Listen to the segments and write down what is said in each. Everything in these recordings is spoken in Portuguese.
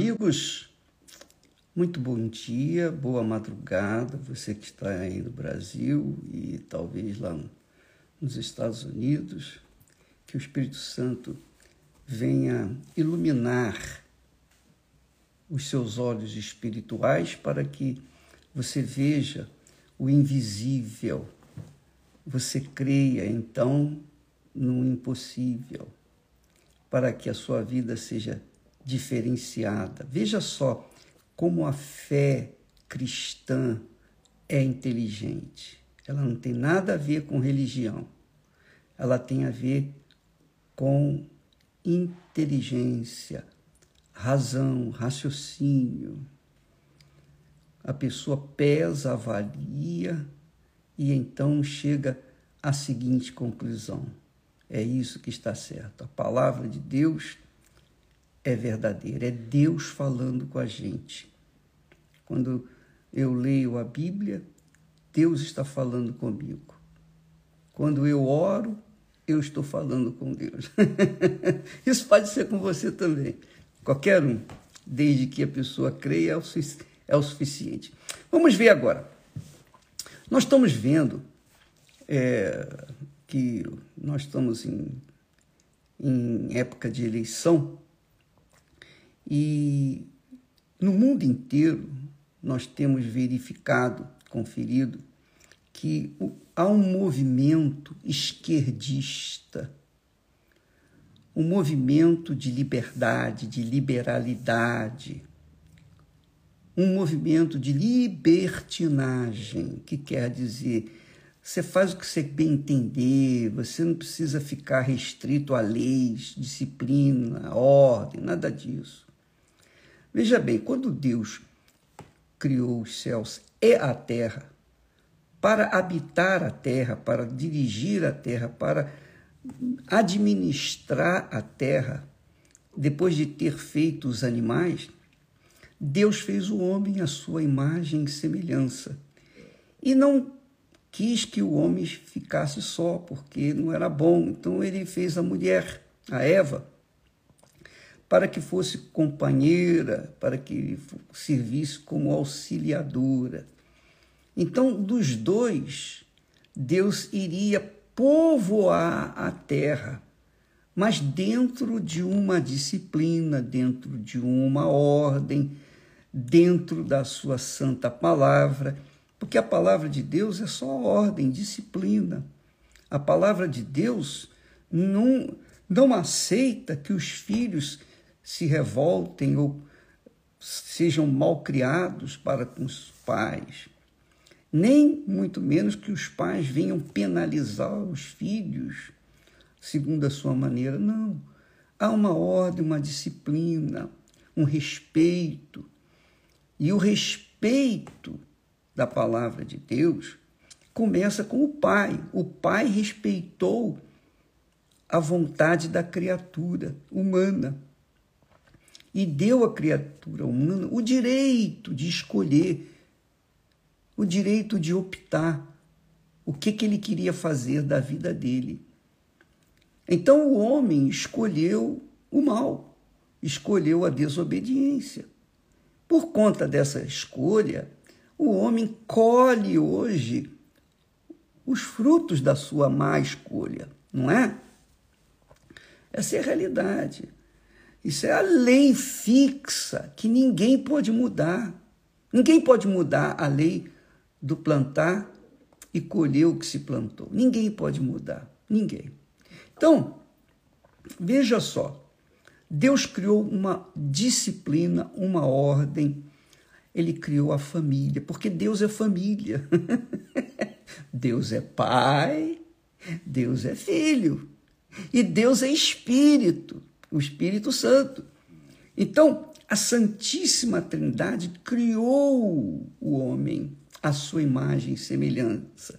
Amigos, muito bom dia, boa madrugada, você que está aí no Brasil e talvez lá nos Estados Unidos, que o Espírito Santo venha iluminar os seus olhos espirituais para que você veja o invisível, você creia então no impossível, para que a sua vida seja diferenciada. Veja só como a fé cristã é inteligente. Ela não tem nada a ver com religião. Ela tem a ver com inteligência, razão, raciocínio. A pessoa pesa, avalia e então chega à seguinte conclusão: é isso que está certo. A palavra de Deus é verdadeira, é Deus falando com a gente. Quando eu leio a Bíblia, Deus está falando comigo. Quando eu oro, eu estou falando com Deus. Isso pode ser com você também. Qualquer um, desde que a pessoa creia, é o suficiente. Vamos ver agora. Nós estamos vendo é, que nós estamos em, em época de eleição e no mundo inteiro nós temos verificado, conferido, que há um movimento esquerdista, um movimento de liberdade, de liberalidade, um movimento de libertinagem, que quer dizer você faz o que você bem entender, você não precisa ficar restrito a leis, disciplina, ordem, nada disso. Veja bem, quando Deus criou os céus e a terra, para habitar a terra, para dirigir a terra, para administrar a terra, depois de ter feito os animais, Deus fez o homem à sua imagem e semelhança. E não quis que o homem ficasse só, porque não era bom. Então ele fez a mulher, a Eva, para que fosse companheira, para que servisse como auxiliadora. Então, dos dois, Deus iria povoar a terra, mas dentro de uma disciplina, dentro de uma ordem, dentro da sua santa palavra, porque a palavra de Deus é só ordem, disciplina. A palavra de Deus não, não aceita que os filhos se revoltem ou sejam mal criados para com os pais, nem muito menos que os pais venham penalizar os filhos segundo a sua maneira. Não. Há uma ordem, uma disciplina, um respeito. E o respeito da palavra de Deus começa com o pai. O pai respeitou a vontade da criatura humana e deu à criatura humana o direito de escolher, o direito de optar o que, que ele queria fazer da vida dele. Então o homem escolheu o mal, escolheu a desobediência. Por conta dessa escolha, o homem colhe hoje os frutos da sua má escolha, não é? Essa é a realidade. Isso é a lei fixa que ninguém pode mudar. Ninguém pode mudar a lei do plantar e colher o que se plantou. Ninguém pode mudar. Ninguém. Então, veja só. Deus criou uma disciplina, uma ordem. Ele criou a família, porque Deus é família. Deus é pai, Deus é filho e Deus é espírito o Espírito Santo. Então, a Santíssima Trindade criou o homem à sua imagem e semelhança.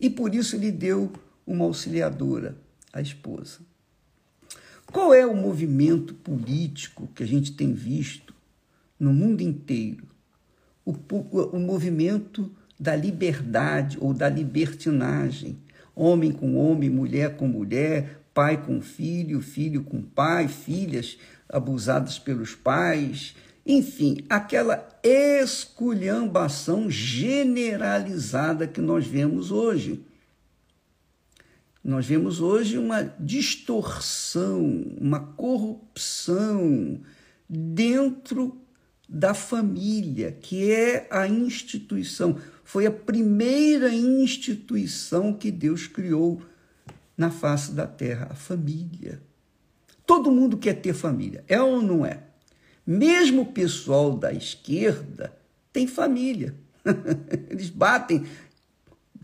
E por isso lhe deu uma auxiliadora, a esposa. Qual é o movimento político que a gente tem visto no mundo inteiro? O, o, movimento da liberdade ou da libertinagem. Homem com homem, mulher com mulher, pai com filho, filho com pai, filhas abusadas pelos pais enfim, aquela esculhambação generalizada que nós vemos hoje. Nós vemos hoje uma distorção, uma corrupção dentro da família, que é a instituição. Foi a primeira instituição que Deus criou na face da terra, a família. Todo mundo quer ter família, é ou não é? Mesmo o pessoal da esquerda tem família. Eles batem,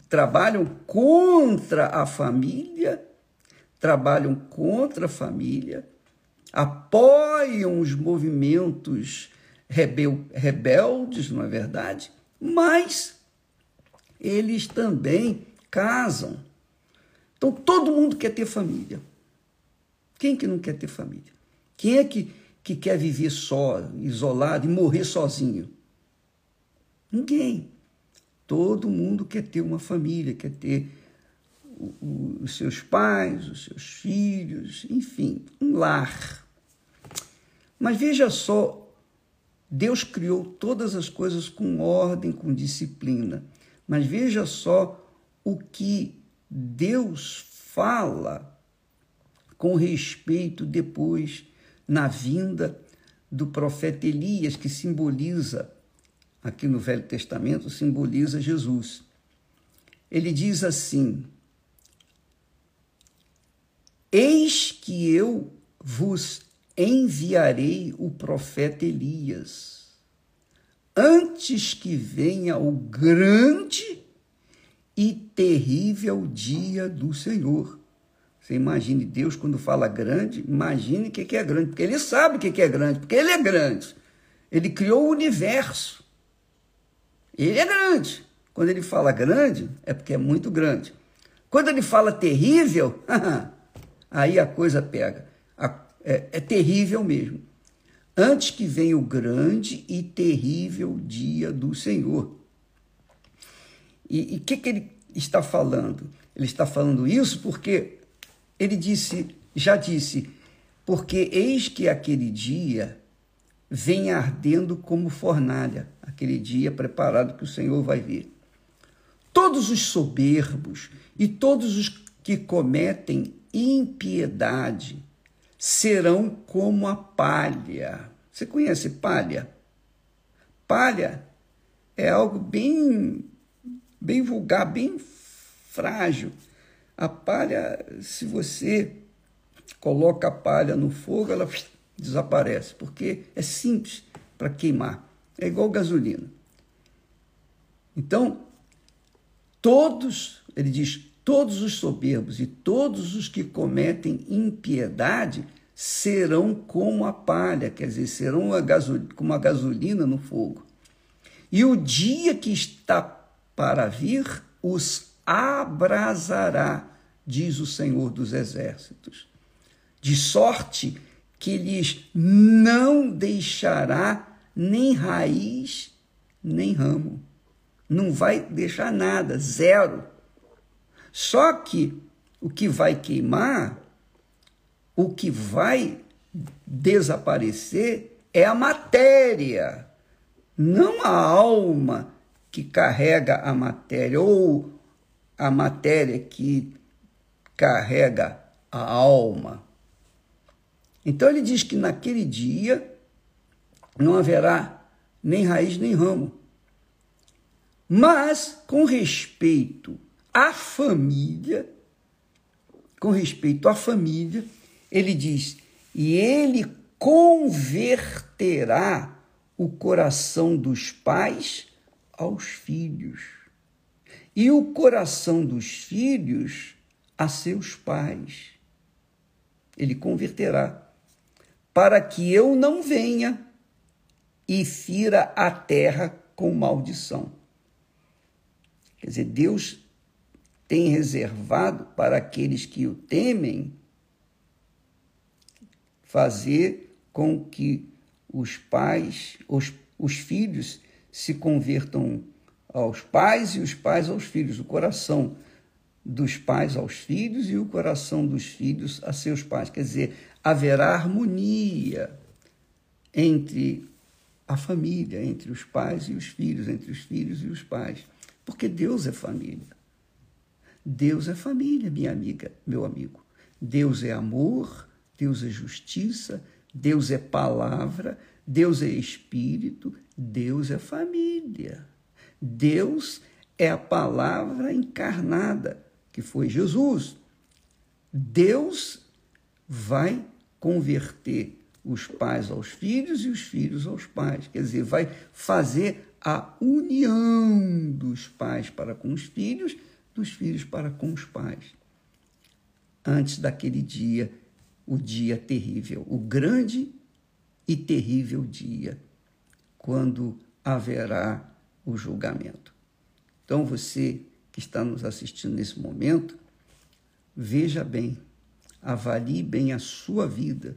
trabalham contra a família, trabalham contra a família, apoiam os movimentos rebel, rebeldes, não é verdade? Mas eles também casam. Então todo mundo quer ter família. Quem que não quer ter família? Quem é que, que quer viver só, isolado e morrer sozinho? Ninguém. Todo mundo quer ter uma família, quer ter os seus pais, os seus filhos, enfim, um lar. Mas veja só Deus criou todas as coisas com ordem, com disciplina. Mas veja só o que Deus fala com respeito depois na vinda do profeta Elias, que simboliza, aqui no Velho Testamento, simboliza Jesus. Ele diz assim: Eis que eu vos enviarei o profeta Elias, antes que venha o grande e terrível dia do Senhor. Você imagine Deus quando fala grande, imagine o que é grande, porque ele sabe o que é grande, porque ele é grande. Ele criou o universo. Ele é grande. Quando ele fala grande, é porque é muito grande. Quando ele fala terrível, aí a coisa pega é, é terrível mesmo. Antes que venha o grande e terrível dia do Senhor. E o que, que ele está falando? Ele está falando isso porque ele disse, já disse, porque eis que aquele dia vem ardendo como fornalha, aquele dia preparado que o Senhor vai vir. Todos os soberbos e todos os que cometem impiedade serão como a palha. Você conhece palha? Palha é algo bem, bem vulgar, bem frágil. A palha, se você coloca a palha no fogo, ela desaparece, porque é simples para queimar. É igual gasolina. Então, todos, ele diz, Todos os soberbos e todos os que cometem impiedade serão como a palha, quer dizer, serão como a gasolina no fogo. E o dia que está para vir os abrasará, diz o Senhor dos Exércitos, de sorte que lhes não deixará nem raiz, nem ramo. Não vai deixar nada, zero. Só que o que vai queimar, o que vai desaparecer é a matéria, não a alma que carrega a matéria, ou a matéria que carrega a alma. Então ele diz que naquele dia não haverá nem raiz nem ramo. Mas, com respeito a família, com respeito à família, ele diz: e ele converterá o coração dos pais aos filhos, e o coração dos filhos a seus pais. Ele converterá, para que eu não venha e fira a terra com maldição. Quer dizer, Deus tem reservado para aqueles que o temem fazer com que os pais, os, os filhos se convertam aos pais e os pais aos filhos, o coração dos pais aos filhos e o coração dos filhos a seus pais. Quer dizer, haverá harmonia entre a família entre os pais e os filhos, entre os filhos e os pais. Porque Deus é família. Deus é família, minha amiga, meu amigo. Deus é amor, Deus é justiça, Deus é palavra, Deus é espírito, Deus é família. Deus é a palavra encarnada, que foi Jesus. Deus vai converter os pais aos filhos e os filhos aos pais. Quer dizer, vai fazer a união dos pais para com os filhos, dos filhos para com os pais. Antes daquele dia, o dia terrível, o grande e terrível dia, quando haverá o julgamento. Então, você que está nos assistindo nesse momento, veja bem, avalie bem a sua vida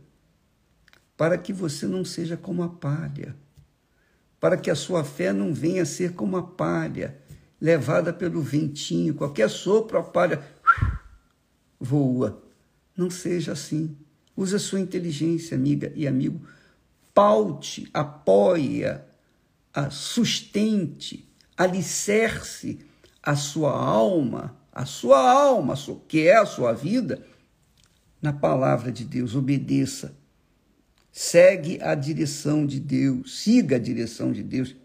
para que você não seja como a palha, para que a sua fé não venha a ser como a palha, levada pelo ventinho, qualquer sopro a palha voa. Não seja assim. Use a sua inteligência, amiga e amigo. Paute, apoia, sustente, alicerce a sua alma, a sua alma, que é a sua vida, na palavra de Deus. Obedeça Segue a direção de Deus, siga a direção de Deus.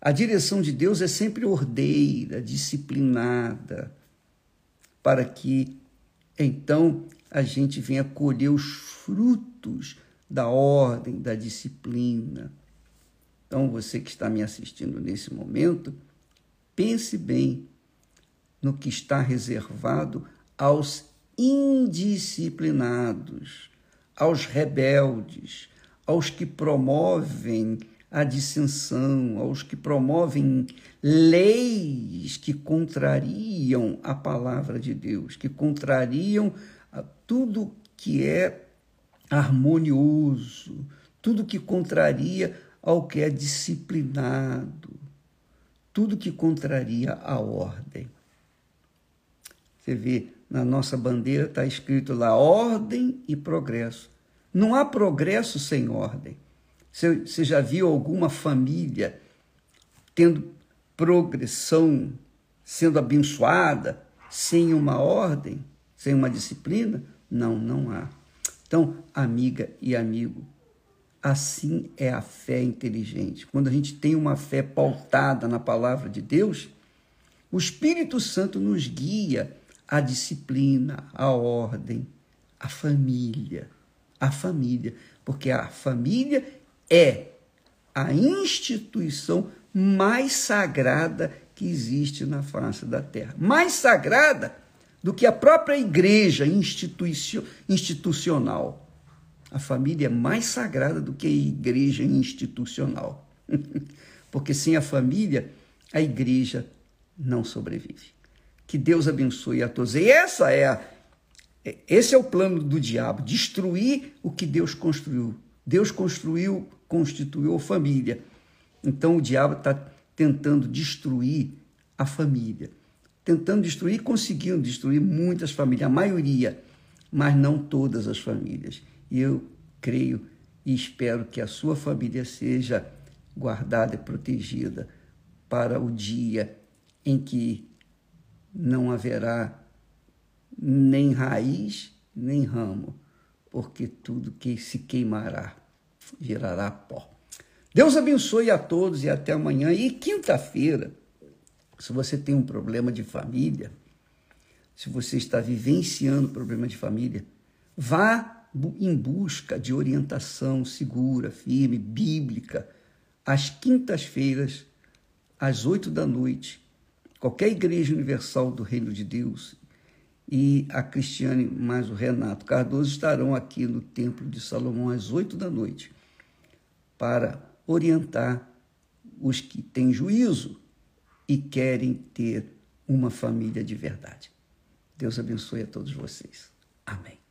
A direção de Deus é sempre ordeira, disciplinada, para que então a gente venha colher os frutos da ordem, da disciplina. Então, você que está me assistindo nesse momento, pense bem no que está reservado aos indisciplinados aos rebeldes, aos que promovem a dissensão, aos que promovem leis que contrariam a palavra de Deus, que contrariam tudo que é harmonioso, tudo que contraria ao que é disciplinado, tudo que contraria a ordem. Você vê, na nossa bandeira está escrito lá ordem e progresso. Não há progresso sem ordem. Você já viu alguma família tendo progressão, sendo abençoada, sem uma ordem, sem uma disciplina? Não, não há. Então, amiga e amigo, assim é a fé inteligente. Quando a gente tem uma fé pautada na palavra de Deus, o Espírito Santo nos guia a disciplina, a ordem, a família. A família, porque a família é a instituição mais sagrada que existe na face da terra. Mais sagrada do que a própria igreja institucional. A família é mais sagrada do que a igreja institucional. Porque sem a família, a igreja não sobrevive. Que Deus abençoe a todos. E essa é a, esse é o plano do diabo, destruir o que Deus construiu. Deus construiu, constituiu a família. Então o diabo está tentando destruir a família. Tentando destruir, conseguindo destruir muitas famílias, a maioria, mas não todas as famílias. E eu creio e espero que a sua família seja guardada e protegida para o dia em que não haverá nem raiz, nem ramo, porque tudo que se queimará virará pó. Deus abençoe a todos e até amanhã. E quinta-feira, se você tem um problema de família, se você está vivenciando problema de família, vá em busca de orientação segura, firme, bíblica, às quintas-feiras, às oito da noite, qualquer igreja universal do Reino de Deus e a Cristiane mais o Renato Cardoso estarão aqui no Templo de Salomão às oito da noite para orientar os que têm juízo e querem ter uma família de verdade. Deus abençoe a todos vocês. Amém.